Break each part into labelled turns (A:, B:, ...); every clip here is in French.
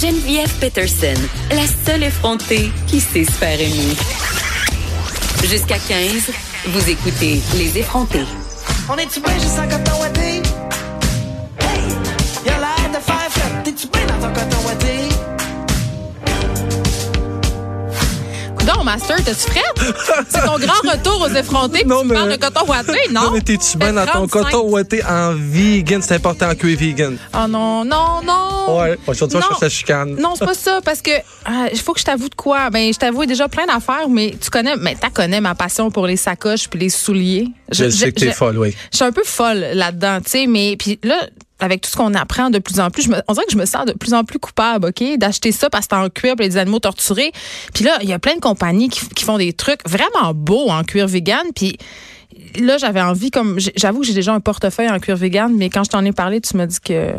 A: Geneviève Peterson, la seule effrontée qui sait se faire aimer. Jusqu'à 15, vous écoutez Les effrontés.
B: On est-tu bien juste en coton? Hey! Y'a l'air de faire fête. T'es-tu bien dans ton coton
C: Non, Master, t'es-tu prête? C'est ton grand retour aux effrontés.
D: Non,
C: tu
D: mais-
C: parles de coton ouaté, non?
D: Non, mais t'es-tu bien dans ton
C: 35.
D: coton ouaté en vegan? C'est important que vegan.
C: Oh non, non, non.
D: Ouais, aujourd'hui,
C: Non.
D: cherche la chicane.
C: Non, c'est pas ça, parce que ah, il faut que je t'avoue de quoi? Ben, je t'avoue déjà plein d'affaires, mais tu connais, mais t'as connais ma passion pour les sacoches puis les souliers.
D: Je, sais que t'es
C: je-
D: folle, oui.
C: Je suis un peu folle là-dedans, tu sais, mais puis là, avec tout ce qu'on apprend de plus en plus, je me, on dirait que je me sens de plus en plus coupable, OK, d'acheter ça parce que c'est en cuir pour les animaux torturés. Puis là, il y a plein de compagnies qui, qui font des trucs vraiment beaux en cuir vegan, puis là, j'avais envie, comme j'avoue que j'ai déjà un portefeuille en cuir vegan, mais quand je t'en ai parlé, tu m'as dit que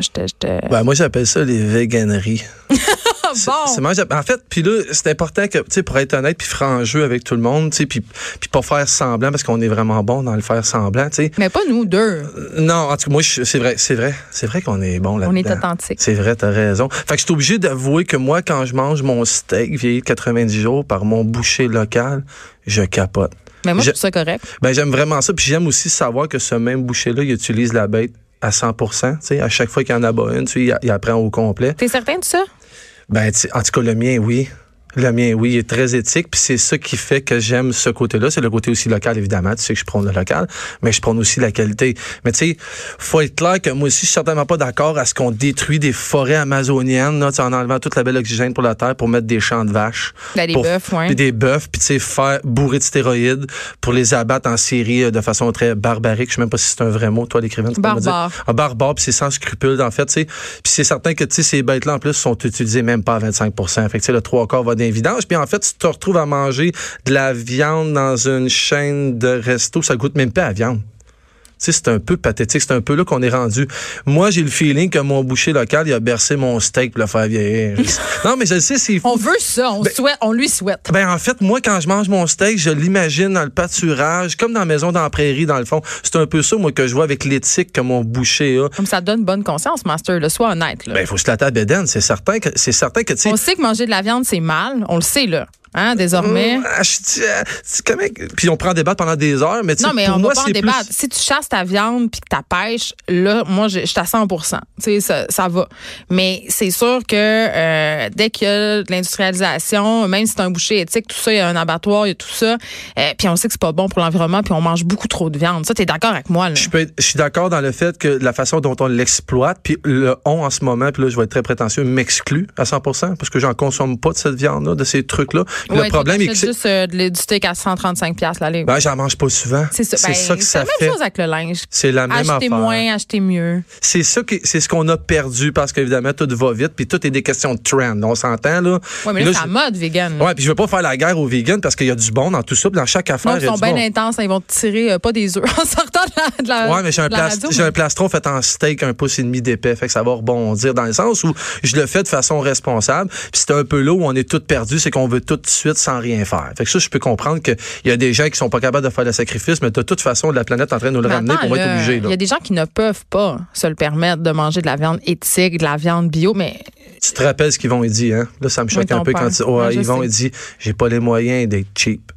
C: j'étais. j'étais-
D: Ben, moi, j'appelle ça les véganeries.
C: Ah,
D: C'est-
C: bon.
D: en fait, puis là, c'est important que, tu sais, pour être honnête, puis franc jeu avec tout le monde, tu sais, puis puis pas faire semblant parce qu'on est vraiment bon dans le faire semblant, tu sais.
C: Mais pas nous deux.
D: Non, en tout cas, moi, c'est vrai, c'est vrai, c'est vrai qu'on est bon là-dedans.
C: On est authentique.
D: C'est vrai, t'as raison. Fait que je suis obligé d'avouer que moi, quand je mange mon steak vieilli de 90 jours par mon boucher local, je capote.
C: Mais moi, je trouve ça correct.
D: Ben, j'aime vraiment ça. Puis j'aime aussi savoir que ce même boucher-là, il utilise la bête à 100% tu sais, à chaque fois qu'il y en a bas une, tu sais, il, il apprend au complet.
C: T'es certain de ça?
D: Ben, en tout cas, le mien, oui. Le mien, oui, il est très éthique. Puis c'est ça qui fait que j'aime ce côté-là. C'est le côté aussi local, évidemment. Tu sais que je prône le local, mais je prône aussi la qualité. Mais tu sais, faut être clair que moi aussi, je suis certainement pas d'accord à ce qu'on détruit des forêts amazoniennes, là, en enlevant toute la belle oxygène pour la terre pour mettre des champs de vaches.
C: Ben, des
D: Pour-
C: bœufs, ouais.
D: Puis des bœufs, puis tu sais, faire bourrer de stéroïdes pour les abattre en série euh, de façon très barbarique. Je sais même pas si c'est un vrai mot, toi, l'écrivain.
C: Barbare.
D: Un barbare, puis c'est sans scrupule, en fait, tu sais. Puis c'est certain que, tu sais, ces bêtes-là, en plus, sont utilisées même pas à 25 Fait que, tu sais, le trois quarts va d'évidence. Puis en fait, tu te retrouves à manger de la viande dans une chaîne de resto, ça goûte même pas à la viande. C'est un peu pathétique. C'est un peu là qu'on est rendu. Moi, j'ai le feeling que mon boucher local, il a bercé mon steak pour le faire vieillir. non, mais je le sais, c'est fou.
C: On veut ça, on, souhaite, on lui souhaite.
D: Ben en fait, moi quand je mange mon steak, je l'imagine dans le pâturage, comme dans la maison dans la prairie dans le fond. C'est un peu ça moi que je vois avec l'éthique que mon boucher a.
C: Comme ça donne bonne conscience, Master. Là, sois honnête. Là.
D: Ben il faut se la table c'est certain que c'est certain que tu
C: on sait que manger de la viande, c'est mal. On le sait, là. Hein, désormais?
D: Ah, je même- Puis on prend débat pendant des heures, mais tu sais,
C: Non, mais
D: pour
C: on
D: moi,
C: va pas en
D: c'est plus-
C: débattre. Si tu chasses ta viande puis que ta pêche, là, moi, je je suis à 100 Tu sais, ça, ça va. Mais c'est sûr que euh, dès qu'il y a de l'industrialisation, même si c'est un boucher éthique, tout ça, il y a un abattoir, il y a tout ça. euh, puis on sait que c'est pas bon pour l'environnement, puis on mange beaucoup trop de viande. Ça, t'es d'accord avec moi, là?
D: Je, peux être- je suis d'accord dans le fait que la façon dont on l'exploite, puis le on en ce moment, puis là je vais être très prétentieux, m'exclut à 100% parce que j'en consomme pas de cette viande-là, de ces trucs-là.
C: Ouais,
D: le problème est que c'est-
C: juste euh, du steak à 135 pièces la livre.
D: ben, j'en mange pas souvent.
C: c'est ça. Ben,
D: ça que ça
C: la
D: fait.
C: même chose avec le linge.
D: C'est la même
C: Acheter
D: affaire.
C: moins, acheter mieux.
D: C'est ça c'est ce qu'on a perdu parce qu'évidemment tout va vite puis tout est des questions de trend. On s'entend là.
C: Ouais, mais là, c'est la mode vegan.
D: Ouais, puis je veux pas faire la guerre aux vegans parce qu'il y a du bon dans tout ça, dans chaque affaire
C: Non, ils sont bien
D: bon.
C: intenses. Ils vont te tirer euh, pas des œufs en sortant de la, de la
D: Ouais, mais j'ai un,
C: la mais-
D: un plastron fait en steak un pouce et demi d'épais, fait que ça va rebondir dans le sens où je le fais de façon responsable. Puis c'est un peu là où on est tout perdu, c'est qu'on veut tout de suite sans rien faire. Fait que ça, je peux comprendre qu'il y a des gens qui sont pas capables de faire le sacrifice, mais de toute façon, la planète est en train de nous le ramener pour être
C: là,
D: obligé.
C: Il y a des gens qui ne peuvent pas se le permettre de manger de la viande éthique, de la viande bio, mais
D: Tu te rappelles ce qu'ils vont dire, hein? Là, ça me choque
C: Oui,
D: un peu
C: père.
D: quand
C: je
D: ils vont
C: sais.
D: dire j'ai pas les moyens d'être cheap.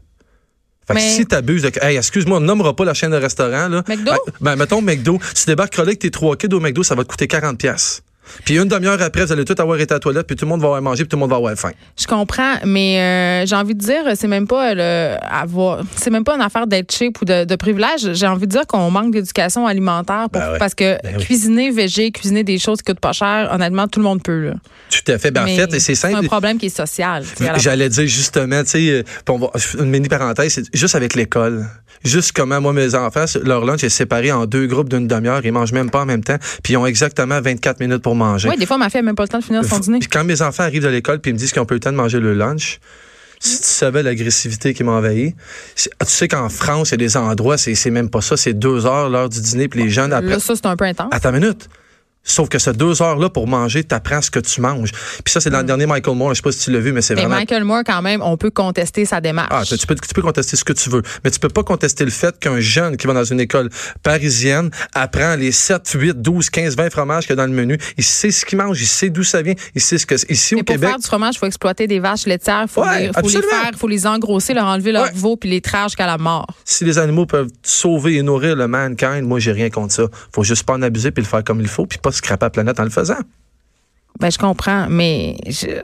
D: Fait que
C: Mais-
D: si t'abuses de. Hey, excuse-moi, on nommera pas la chaîne de restaurant, là.
C: McDo?
D: Ben, ben, mettons McDo. Tu débarques avec tes trois kids au McDo, ça va te coûter 40$. Puis une demi-heure après, vous allez tout avoir été à la toilette, puis tout le monde va avoir mangé, puis tout le monde va avoir faim.
C: je comprends. Mais euh, j'ai envie de dire, c'est même pas le avoir, c'est même pas une affaire d'être cheap ou de, de privilège. J'ai envie de dire qu'on manque d'éducation alimentaire pour-
D: Ben ouais.
C: parce que
D: Ben oui.
C: cuisiner végé, cuisiner des choses qui coûtent pas cher, honnêtement, tout le monde peut. Là.
D: Tout à fait. Ben, en fait, c'est
C: C'est un
D: simple.
C: problème qui est social.
D: J'allais dire justement, tu sais, euh, une mini parenthèse, c'est juste avec l'école. Juste comment, moi, mes enfants, leur lunch est séparé en deux groupes d'une demi-heure. Ils mangent même pas en même temps. Puis ils ont exactement 24 minutes pour pour manger.
C: Oui, des fois, ma fille n'a même pas le temps de finir son dîner.
D: Puis quand mes enfants arrivent de l'école puis ils me disent qu'ils ont pas eu le temps de manger le lunch, si tu savais l'agressivité qui m'envahit, c'est- tu sais qu'en France, il y a des endroits, c'est c'est même pas ça, c'est deux heures l'heure du dîner, puis les jeunes après.
C: Là, ça, c'est un peu intense.
D: Attends une minute. Sauf que ces deux heures-là pour manger, t'apprends ce que tu manges. Puis ça, c'est dans le dernier Michael Moore. Je sais pas si tu l'as vu, mais c'est
C: Mm. Mais
D: vraiment.
C: Michael Moore, quand même, on peut contester sa démarche.
D: Ah, tu peux, tu peux contester ce que tu veux, mais tu peux pas contester le fait qu'un jeune qui va dans une école parisienne apprend les 7, 8, 12, 15, 20 fromages qu'il y a dans le menu. Il sait ce qu'il mange, il sait d'où ça vient, il sait ce que c'est. Ici,
C: Mais
D: au
C: pour
D: Québec,
C: faire du fromage, il faut exploiter des vaches laitières, il faut,
D: Ouais,
C: les, faut les faire, il faut les engrosser, leur enlever leur
D: Ouais.
C: veau, puis les traire jusqu'à la mort.
D: si les animaux peuvent sauver et nourrir le mankind, moi, j'ai rien contre ça. Faut juste pas en abuser puis le faire comme il faut, puis pas scraper la planète en le faisant.
C: Ben, je comprends, mais je-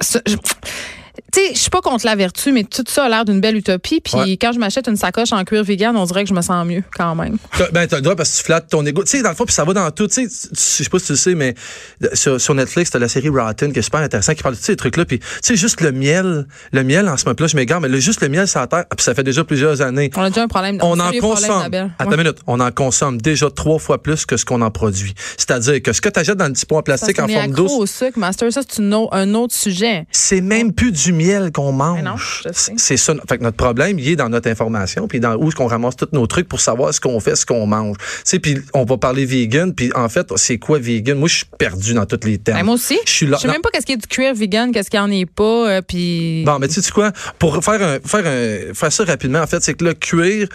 C: tu sais, je suis pas contre la vertu, mais tout ça a l'air d'une belle utopie. Puis
D: Ouais.
C: quand je m'achète une sacoche en cuir vegan, on dirait que je me sens mieux quand même.
D: Ben, t'as le droit parce que tu flattes ton ego. Tu sais, dans le fond, puis ça va dans tout. Tu sais, je sais pas si tu le sais, mais euh, sur, sur Netflix, t'as la série Rotten qui est super intéressante, qui parle de tous ces trucs-là. Puis, tu sais, juste le miel, le miel en ce moment-là, je m'égare, mais le, juste le miel la terre, puis ça fait déjà plusieurs années.
C: On a déjà un problème.
D: On
C: a
D: en consomme.
C: Ouais.
D: une minute. On en consomme déjà trois fois plus que ce qu'on en produit. C'est-à-dire que ce que tu achètes dans le petit pot en plastique en forme
C: accro
D: douce,
C: au sucre, Master, ça, c'est un autre sujet.
D: c'est même plus du miel qu'on mange.
C: Non.
D: C'est ça. Fait que notre problème, il est dans notre information, puis dans où est-ce qu'on ramasse tous nos trucs pour savoir ce qu'on fait, ce qu'on mange. Tu puis on va parler vegan, puis en fait, c'est quoi vegan? Moi, je suis perdu dans tous les termes.
C: Ben, moi aussi.
D: Je suis là.
C: Je sais
D: non.
C: même pas qu'est-ce qu'il y a du cuir vegan, qu'est-ce qu'il y en est pas, euh, puis.
D: Bon, mais tu sais quoi? Pour faire un, faire un, faire ça rapidement, en fait, c'est que le cuir,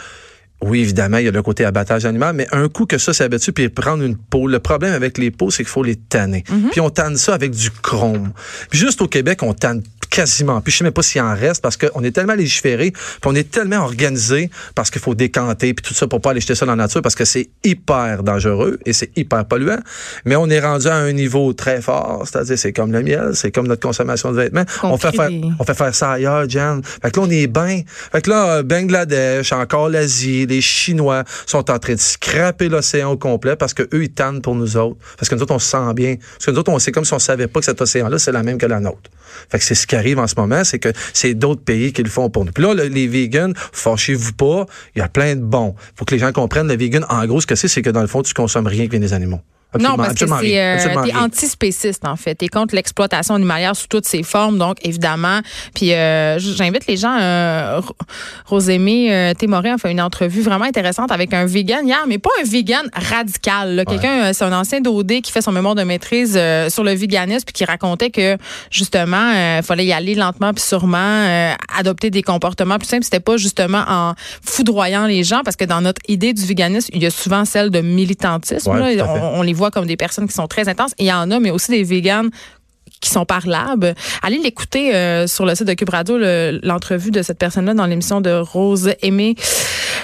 D: oui, évidemment, il y a le côté abattage animal, mais un coup que ça s'est abattu puis prendre une peau, le problème avec les peaux, c'est qu'il faut les tanner. Puis on tanne ça avec du chrome. Puis juste au Québec, on tanne quasiment. Puis je sais même pas s'il en reste parce qu'on est tellement légiféré, puis on est tellement organisé parce qu'il faut décanter puis tout ça pour pas aller jeter ça dans la nature parce que c'est hyper dangereux et c'est hyper polluant. Mais on est rendu à un niveau très fort, c'est-à-dire c'est comme le miel, c'est comme notre consommation de vêtements.
C: On
D: On fait faire, on fait faire ça ailleurs, Jan. Fait que là, on est bien. Fait que là, euh, Bangladesh, encore l'Asie, les Chinois sont en train de scraper l'océan au complet parce que eux, ils tannent pour nous autres. Parce que nous autres, on se sent bien. Parce que nous autres, on sait comme si on savait pas que cet océan-là, c'est la même que la nôtre. Fait que c'est ce qui arrive en ce moment, c'est que c'est d'autres pays qui le font pour nous. Puis là, le- les vegans, fâchez-vous pas, il y a plein de bons. Faut que les gens comprennent, le vegan, en gros, ce que c'est, c'est que dans le fond, tu consommes rien vient des animaux.
C: Non, parce que c'est euh, t'es antispéciste en fait. T'es contre l'exploitation animalière sous toutes ses formes, donc évidemment. Puis euh, j'invite les gens. Euh, Ro- Rosémée euh, Témoré a fait une entrevue vraiment intéressante avec un vegan hier, mais pas un vegan radical. là. Quelqu'un, euh, c'est un ancien d'OD qui fait son mémoire de maîtrise euh, sur le véganisme puis qui racontait que justement, il fallait y aller lentement puis sûrement, euh, adopter des comportements plus simples. C'était pas justement en foudroyant les gens parce que dans notre idée du véganisme, il y a souvent celle de militantisme.
D: Ouais,
C: là.
D: tout à fait.
C: On- on les voit comme des personnes qui sont très intenses. Il y en a, mais aussi des véganes qui sont parlables. Allez l'écouter euh, sur le site de Cube Radio, le- l'entrevue de cette personne-là dans l'émission de Rose Aimée.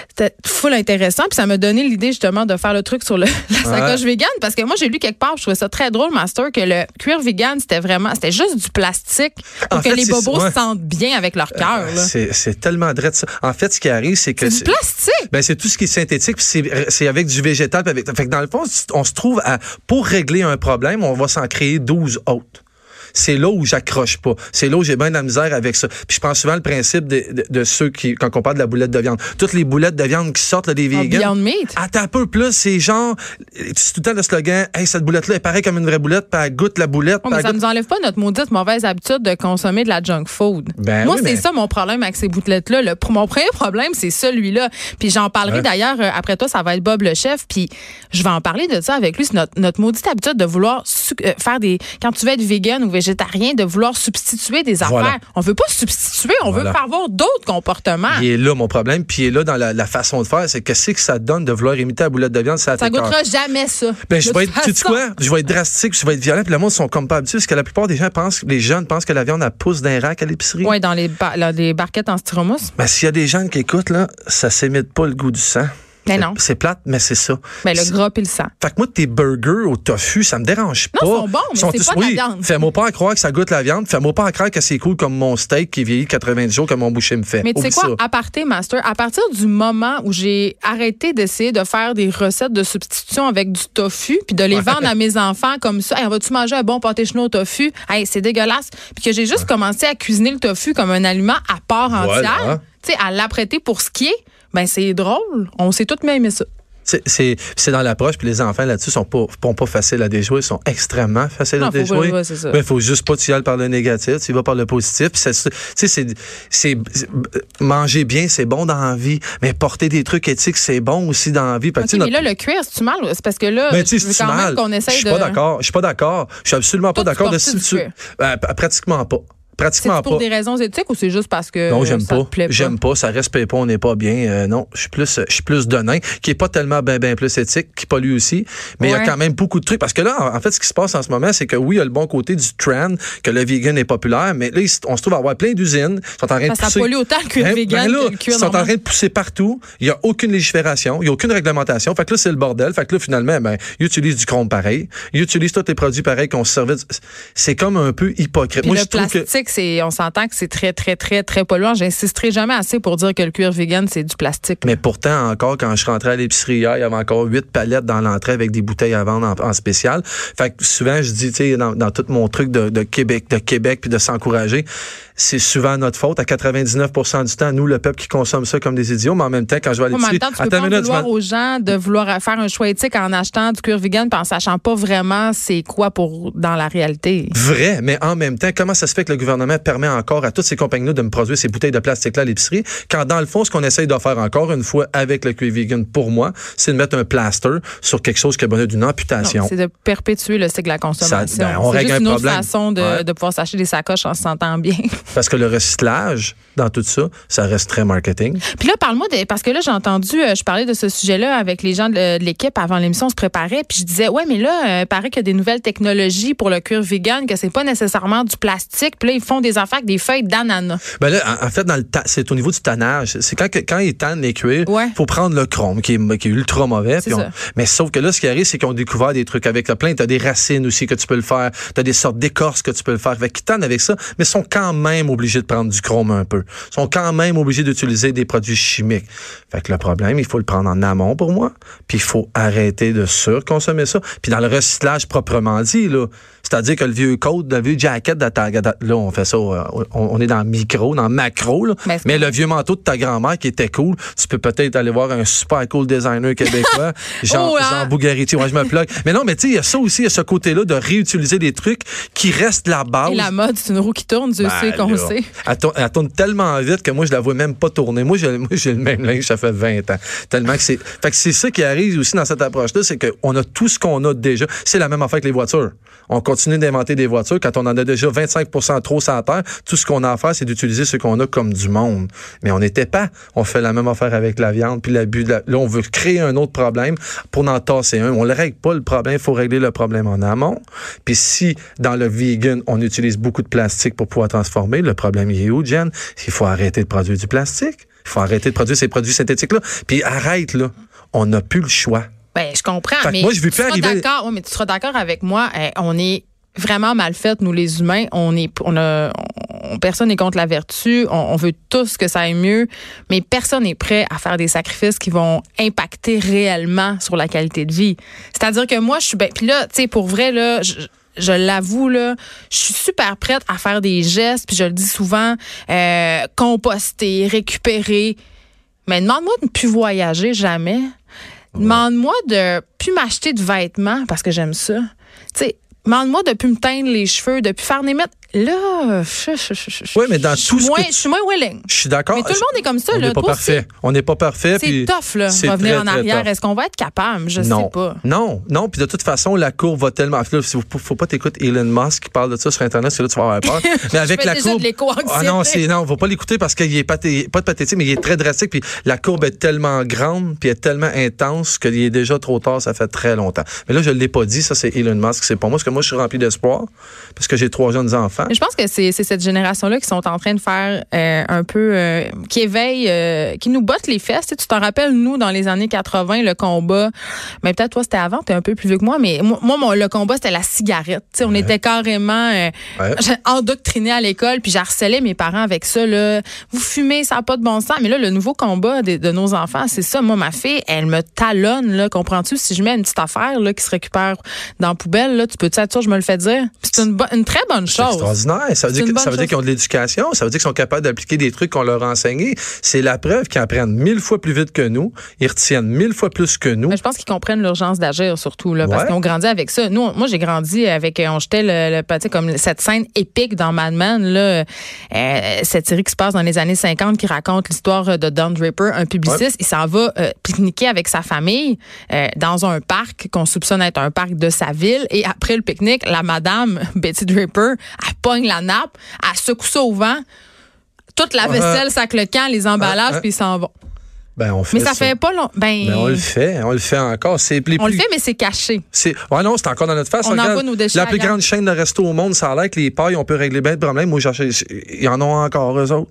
C: C'était full intéressant. Puis ça m'a donné l'idée justement de faire le truc sur le, la sacoche vegan. Parce que moi, j'ai lu quelque part, je trouvais ça très drôle, Master, que le cuir vegan, c'était vraiment, c'était juste du plastique pour
D: En
C: que
D: fait,
C: les bobos
D: ouais.
C: se sentent bien avec leur cœur. là.
D: C'est tellement drôle ça. En fait, ce qui arrive, c'est que
C: C'est du plastique.
D: Ben, c'est tout ce qui est synthétique, puis c'est avec du végétal. puis Avec, fait que dans le fond, on se trouve à, pour régler un problème, on va s'en créer 12 autres. C'est là où j'accroche pas. C'est là où j'ai bien de la misère avec ça. Puis je pense souvent le principe de, de- de ceux qui, quand on parle de la boulette de viande, toutes les boulettes de viande qui sortent là, des
C: En
D: vegans.
C: Beyond Meat.
D: Attends un peu plus, c'est genre, c'est tout le temps le slogan, hey, cette boulette-là est pareille comme une vraie boulette, puis elle goûte la boulette.
C: Oh, mais
D: elle
C: ça
D: goûte-
C: nous enlève pas notre maudite mauvaise habitude de consommer de la junk food.
D: Ben
C: Moi,
D: oui,
C: c'est
D: mais-
C: ça mon problème avec ces boulettes-là. Le- Mon premier problème, c'est celui-là. Puis j'en parlerai d'ailleurs euh, après toi, ça va être Bob le chef. Puis je vais en parler de ça avec lui. C'est notre, notre maudite habitude de vouloir euh, faire des. Quand tu veux être vegan ou végétarien, de vouloir substituer des affaires.
D: Voilà.
C: On veut pas substituer, on
D: Voilà.
C: veut faire avoir d'autres comportements.
D: Il est là, mon problème. Puis il est là dans la, la façon de faire. C'est qu'est-ce que ça donne de vouloir imiter la boulette de viande? Ça,
C: Ça goûtera jamais ça.
D: Ben, je vais être, tu quoi? Je vais être drastique, je vais être violent, puis le monde sont comme pas habitués, parce que la plupart des gens pensent, les jeunes pensent que la viande, elle pousse d'un rack à l'épicerie.
C: Oui, dans les, ba- là, les barquettes en styromousse.
D: Ben, s'il y a des gens qui écoutent, là, ça s'imite pas le goût du sang.
C: Mais
D: C'est-
C: non.
D: C'est plate, mais c'est ça.
C: Ben, le gras puis le sang.
D: Fait que moi, tes burgers au tofu, ça me dérange pas.
C: Non, ils sont bons, mais c'est
D: tous-
C: pas de la
D: oui,
C: viande.
D: Fais-moi pas croire que ça goûte la viande. Fais-moi pas croire que c'est cool comme mon steak qui vieillit 90 jours comme mon boucher me fait.
C: Mais tu sais quoi, à partir Master, à partir du moment où j'ai arrêté d'essayer de faire des recettes de substitution avec du tofu, puis de les vendre à mes enfants comme ça, hey, vas-tu manger un bon pâté chinois au tofu? Hey, c'est dégueulasse. Puis que j'ai juste commencé à cuisiner le tofu comme un aliment à part
D: Voilà.
C: entière, tu sais, à l'apprêter pour ce qui est, ben c'est drôle. On s'est à aimer ça.
D: C'est- C'est c'est dans l'approche, puis les enfants là-dessus sont pas, sont pas faciles à déjouer, ils sont extrêmement faciles
C: Non,
D: à
C: pas-
D: déjouer.
C: c'est ça.
D: Mais il faut juste pas que tu y ailles par le négatif, tu y vas par le positif. C'est- tu sais, c'est- c'est manger bien, c'est bon dans la vie, mais porter des trucs éthiques, c'est bon aussi dans la vie. Tu sais,
C: mais
D: notre-
C: là, le cuir, c'est-tu mal? C'est parce que là,
D: ben, tu
C: je veux
D: c'est
C: quand
D: mal?
C: même qu'on
D: Je
C: essaye
D: suis
C: de...
D: pas d'accord. Je suis pas d'accord. Je suis absolument pas
C: Toi, tu
D: d'accord de substituer.
C: cuir?
D: Euh, pratiquement pas.
C: C'est
D: Pratiquement
C: pour
D: pas.
C: des raisons éthiques ou c'est juste parce que
D: Non, j'aime
C: ça
D: pas. J'aime pas. Ça respecte pas. On n'est pas bien. Euh, non, je suis plus, je suis plus donin, qui est pas tellement ben ben plus éthique, qui pollue aussi. Mais il y a quand même beaucoup de trucs. Parce que là, en fait, ce qui se passe en ce moment, c'est que oui, il y a le bon côté du trend, que le vegan est populaire, mais là, on se trouve à avoir plein d'usines, sont en train de
C: que ça
D: pousser.
C: pollue autant le cuir
D: Ben-
C: vegan
D: ben là,
C: que le cuir
D: sont en train de pousser partout. Il y a aucune légifération, il y a aucune réglementation. Fait que là, c'est le bordel. Fait que là, finalement, ben, ils utilisent du chrome pareil. Ils utilisent tous les produits pareils qu'on se servait. de- C'est comme un peu hypocrite.
C: Puis
D: Moi,
C: le
D: je trouve que
C: on s'entend que c'est très, très, très, très polluant. J'insisterai jamais assez pour dire que le cuir vegan, c'est du plastique.
D: Mais pourtant, encore, quand je rentrais à l'épicerie hier, il y avait encore huit palettes dans l'entrée avec des bouteilles à vendre en, spécial. Fait que souvent, je dis, tu sais, dans, dans tout mon truc de, de Québec, de Québec, puis de s'encourager, c'est souvent notre faute. À 99% du temps, nous, le peuple qui consomme ça comme des idiots, mais en même temps, quand je vais
C: Ouais, mais en
D: l'épicerie,
C: même temps, tu peux pas vouloir aux gens de vouloir faire un choix éthique en achetant du cuir vegan en sachant pas vraiment c'est quoi pour dans la réalité.
D: Vrai, mais en même temps, comment ça se fait que le gouvernement permet encore à toutes ces compagnies-là de me produire ces bouteilles de plastique-là à l'épicerie, quand dans le fond, ce qu'on essaye de faire encore une fois avec le cuir vegan, pour moi, c'est de mettre un plaster sur quelque chose qui a besoin d'une amputation.
C: C'est de perpétuer le cycle de la consommation.
D: Ça- ben, on règle
C: juste
D: un
C: une autre
D: problème.
C: façon de,
D: Ouais.
C: de pouvoir s'acheter des sacoches en se sentant bien.
D: Parce que le recyclage, dans tout ça, ça reste très marketing.
C: Puis là, parle-moi de. Parce que là, j'ai entendu, euh, je parlais de ce sujet-là avec les gens de, de l'équipe avant l'émission, on se préparait. Puis je disais, ouais, mais là, euh, paraît qu'il y a des nouvelles technologies pour le cuir vegan, que c'est pas nécessairement du plastique. Puis là, ils font des affaires avec des feuilles d'ananas.
D: Ben là, en, en fait, dans le ta- c'est au niveau du tannage. C'est quand, quand ils tannent les cuirs,
C: Ouais.
D: faut prendre le chrome qui est, qui est ultra mauvais.
C: C'est
D: puis on-
C: ça.
D: mais sauf que là, ce qui arrive, c'est qu'ils ont découvert des trucs avec le plein. T'as des racines aussi que tu peux le faire. T'as des sortes d'écorces que tu peux le faire. Fait qu'ils tannent avec ça, mais sont quand même obligés de prendre du chrome un peu. sont quand même obligés d'utiliser des produits chimiques. Fait que le problème, il faut le prendre en amont pour moi. Puis il faut arrêter de surconsommer ça. Puis dans le recyclage proprement dit, là, c'est-à-dire que le vieux coat, le vieux jacket de ta, là, on fait ça, euh, on, on est dans micro, dans macro, là.
C: Mais
D: le vieux manteau de ta grand-mère qui était cool, tu peux peut-être aller voir un super cool designer québécois, Jean,
C: Oh, hein?
D: Jean Bougariti. Ouais, je me plug. Mais non, mais tu sais, il y a ça aussi, il y a ce côté-là de réutiliser des trucs qui restent la base.
C: Et la mode, c'est une roue qui tourne, Dieu
D: Ben
C: sait qu'on sait.
D: Elle tourne, elle tourne tellement vite que moi, je la vois même pas tourner. Moi, j'ai, moi, j'ai le même linge, ça fait 20 ans. Tellement que c'est. Fait que c'est ça qui arrive aussi dans cette approche-là, c'est qu'on a tout ce qu'on a déjà. C'est la même affaire avec les voitures. On continue d'inventer des voitures quand on en a déjà 25% trop sur la terre. Tout ce qu'on a à faire, c'est d'utiliser ce qu'on a comme du monde. Mais on n'était pas. On fait la même affaire avec la viande, puis l'abus. la- Là, on veut créer un autre problème pour en tasser un. On ne règle pas le problème, il faut régler le problème en amont. Puis si, dans le vegan, on utilise beaucoup de plastique pour pouvoir transformer, le problème il est où, Jen? Il faut arrêter de produire du plastique. Il faut arrêter de produire ces produits synthétiques-là. Puis arrête, là. On n'a plus le choix.
C: Ben, je comprends,
D: Fait
C: mais
D: moi, je veux
C: tu seras
D: arriver-
C: d'accord, ouais, mais tu seras d'accord avec moi, eh, on est vraiment mal fait, nous les humains. On est, on a, on- personne n'est contre la vertu. On, on veut tous que ça aille mieux, mais personne n'est prêt à faire des sacrifices qui vont impacter réellement sur la qualité de vie. C'est-à-dire que moi, je suis ben, puis là, tu sais, pour vrai là. je- je l'avoue, là, je suis super prête à faire des gestes, puis je le dis souvent, euh, composter, récupérer. Mais demande-moi de ne plus voyager jamais. Demande-moi de plus m'acheter de vêtements parce que j'aime ça. Tu sais, demande-moi de plus me teindre les cheveux, de plus faire des mettre. Là, je, je, je, je-
D: Ouais, mais dans
C: je
D: tout
C: moins-
D: tu-
C: Je suis moins willing.
D: Je suis d'accord.
C: Mais tout le monde est comme ça,
D: On
C: là.
D: n'est pas parfait. On n'est pas parfait.
C: C'est tough, là, revenir en arrière. Est-ce qu'on va être capable? Je
D: non.
C: sais pas.
D: Non, non. Puis de toute façon, la courbe va tellement. Là, faut, faut pas t'écouter Elon Musk qui parle de ça sur Internet, c'est là que tu vas avoir peur. Mais avec la courbe. Ah non, c'est non, faut pas l'écouter parce qu'il est pas de pathétique, mais il est très drastique. Puis la courbe est tellement grande, puis elle est tellement intense qu'il est déjà trop tard. Ça fait très longtemps. Mais là, je l'ai pas dit. Ça, c'est Elon Musk. C'est pour moi parce que moi, je suis rempli d'espoir parce que j'ai trois jeunes enfants.
C: Je pense que c'est cette génération-là qui sont en train de faire euh, un peu, euh, qui éveille, euh, qui nous botte les fesses. Tu t'en rappelles, nous, dans les années 80, le combat, mais peut-être toi, c'était avant, t'es un peu plus vieux que moi, mais moi, moi, mon- le combat, c'était la cigarette. On était carrément euh,
D: Ouais.
C: endoctrinés à l'école, puis j'harcelais mes parents avec ça. Là. Vous fumez, ça n'a pas de bon sens. Mais là, le nouveau combat de, de nos enfants, c'est ça. Moi, ma fille, elle me talonne, là, comprends-tu? Si je mets une petite affaire là, qui se récupère dans la poubelle, là, tu peux-tu être sûr, je me le fais dire? C'est une, une très bonne chose.
D: Extraordinaire. Ça veut dire,
C: une
D: que- ça
C: bonne
D: veut dire
C: chose.
D: qu'ils ont de l'éducation. Ça veut dire qu'ils sont capables d'appliquer des trucs qu'on leur a enseignés. C'est la preuve qu'ils apprennent mille fois plus vite que nous. Ils retiennent mille fois plus que nous.
C: Mais je pense qu'ils comprennent l'urgence d'agir surtout là, parce qu'ils ont grandi avec ça. Nous, on- moi, j'ai grandi avec, euh, on jetait le, le- tu sais, comme cette scène épique dans Mad Men là, euh, cette série qui se passe dans les années 50 qui raconte l'histoire de Don Draper, un publiciste. Il s'en va euh, pique-niquer avec sa famille euh, dans un parc qu'on soupçonne être un parc de sa ville. Et après le pique-nique, la madame Betty Draper, elle pogne la nappe, elle secoue ça au vent. Toute la vaisselle, sac le camp, les emballages, puis ils s'en vont.
D: Ben, on fait
C: Mais ça fait pas long. Ben,
D: Ben, on le fait. On le fait encore. C'est
C: on le fait, mais c'est caché.
D: C'est ouais non, c'est encore dans notre face.
C: On
D: Regarde,
C: envoie nos déchets
D: La plus grande chaîne de resto au monde, ça a l'air que les pailles, on peut régler bien de problèmes. Moi, j'achète- ils en ont encore eux autres.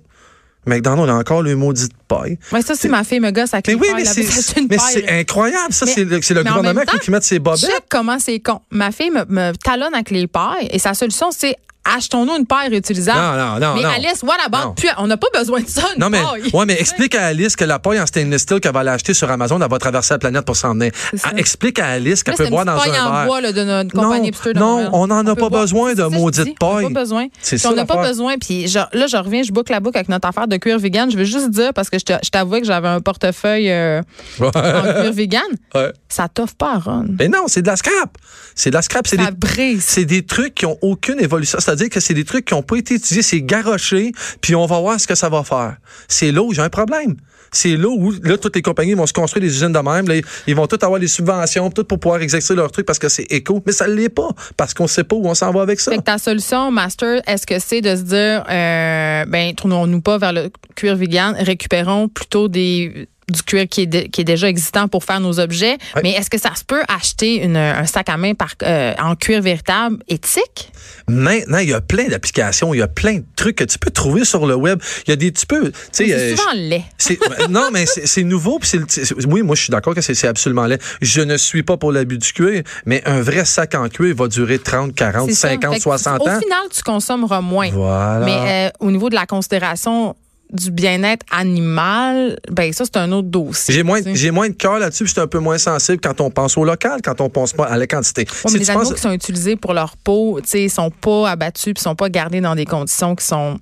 D: McDonald's, on a encore le maudit paille.
C: Ouais, ça, c'est ma fille me gosse avec
D: Mais
C: les
D: oui,
C: pailles,
D: mais c'est incroyable. Ça, c'est le, le gouvernement
C: temps,
D: qui, qui met ses bobettes.
C: Check comment c'est con. Ma fille me, me talonne avec les pailles et sa solution, c'est achetons-nous une paille réutilisable.
D: Non, non, non,
C: Mais
D: non.
C: Alice, what about?
D: Non.
C: Puis, on n'a pas besoin de ça, une
D: Non, mais,
C: paille.
D: ouais, mais explique à Alice que la paille en stainless steel qu'elle va l'acheter sur Amazon, elle va traverser la planète pour s'en venir. Ah, Explique à Alice qu'elle peut boire dans
C: paille
D: un
C: en
D: verre.
C: bois là, de notre
D: Non,
C: compagnie
D: non,
C: Montréal.
D: on n'en a pas besoin de maudite
C: dis. On n'a
D: paille.
C: pas besoin.
D: C'est ça,
C: on n'a pas besoin. Puis là, je reviens, je boucle la boucle avec notre affaire de cuir vegan. Je veux juste dire, parce que je t'avouais que j'avais un portefeuille euh, en cuir vegan.
D: Ouais.
C: Ça t'offre pas Ron.
D: Mais non, c'est de la scrap. C'est de la scrap. C'est des, des trucs qui ont aucune évolution. C'est-à-dire que c'est des trucs qui n'ont pas été étudiés. C'est garoché, puis on va voir ce que ça va faire. C'est là où j'ai un problème. C'est là où là, toutes les compagnies vont se construire des usines de même. Là, ils- vont toutes avoir des subventions tout pour pouvoir exercer leur truc parce que c'est éco. Mais ça ne l'est pas parce qu'on ne sait pas où on s'en va avec ça.
C: Fait que ta solution, Master, est-ce que c'est de se dire, euh, ben, tournons-nous pas vers le cuir vegan, récupérons plutôt des du cuir qui est, dé- qui est déjà existant pour faire nos objets. Mais est-ce que ça se peut acheter une- un sac à main par, euh, en cuir véritable éthique?
D: Maintenant, il y a plein d'applications, il y a plein de trucs que tu peux trouver sur le web. Il y a des tu peux, tu sais, euh,
C: souvent laid.
D: C'est- non, mais c'est nouveau. puis c'est le- c'est- oui, moi, je suis d'accord que c'est c'est absolument laid. Je ne suis pas pour l'abus du cuir, mais un vrai sac en cuir va durer 30, 40,
C: C'est ça.
D: 50,
C: Fait que
D: 60 ans.
C: Au final, tu consommeras moins.
D: Voilà.
C: Mais euh, au niveau de la considération du bien-être animal, ben ça, c'est un autre dossier.
D: J'ai moins, j'ai moins de cœur là-dessus, puis je suis un peu moins sensible quand on pense au local, quand on pense pas à la quantité.
C: Ouais,
D: Si
C: mais les animaux
D: penses-
C: qui sont utilisés pour leur peau, tu sais, ils sont pas abattus puis sont pas gardés dans des conditions qui sont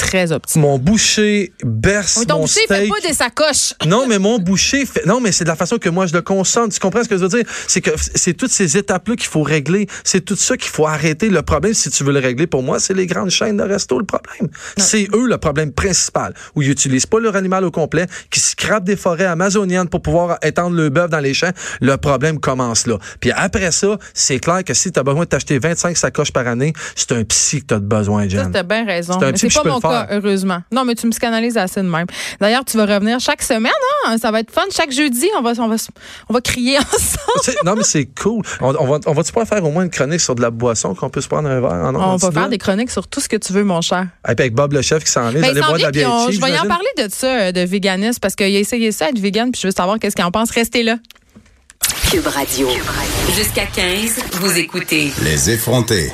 C: très
D: mon boucher berce
C: Oui, ton
D: mon
C: boucher, fait pas des sacoches.
D: Non, mais mon boucher fait. Non, mais c'est de la façon que moi je le consomme. Tu comprends ce que je veux dire? C'est que c'est toutes ces étapes-là qu'il faut régler. C'est tout ça qu'il faut arrêter. Le problème, si tu veux le régler pour moi, c'est les grandes chaînes de resto le problème. C'est eux le problème principal. Où ils utilisent pas leur animal au complet, qui scrapent des forêts amazoniennes pour pouvoir étendre le bœuf dans les champs. Le problème commence là. Puis après ça, c'est clair que si tu as besoin de t'acheter 25 sacoches par année, c'est un psy que tu as besoin,
C: Ça,
D: Jen.
C: t'as bien raison.
D: C'est un que je peux le faire.
C: Cas, heureusement. Non, mais tu me psychanalyses assez de même. D'ailleurs, tu vas revenir chaque semaine, hein? Ça va être fun. Chaque jeudi, on va, on va, on va crier ensemble.
D: Non, mais c'est cool. On, on va, on va-tu pas faire au moins une chronique sur de la boisson qu'on puisse prendre un verre en
C: On va faire des chroniques sur tout ce que tu veux, mon cher.
D: Et puis avec Bob le chef qui s'en vient,
C: Ben,
D: allez boire de la bière
C: on- je vais y en parler de ça, euh, de véganisme, parce qu'il a essayé ça, être vegan, puis je veux savoir qu'est-ce qu'il en pense. Restez là.
A: Cube Radio. Jusqu'à 15, vous écoutez
E: Les effrontés.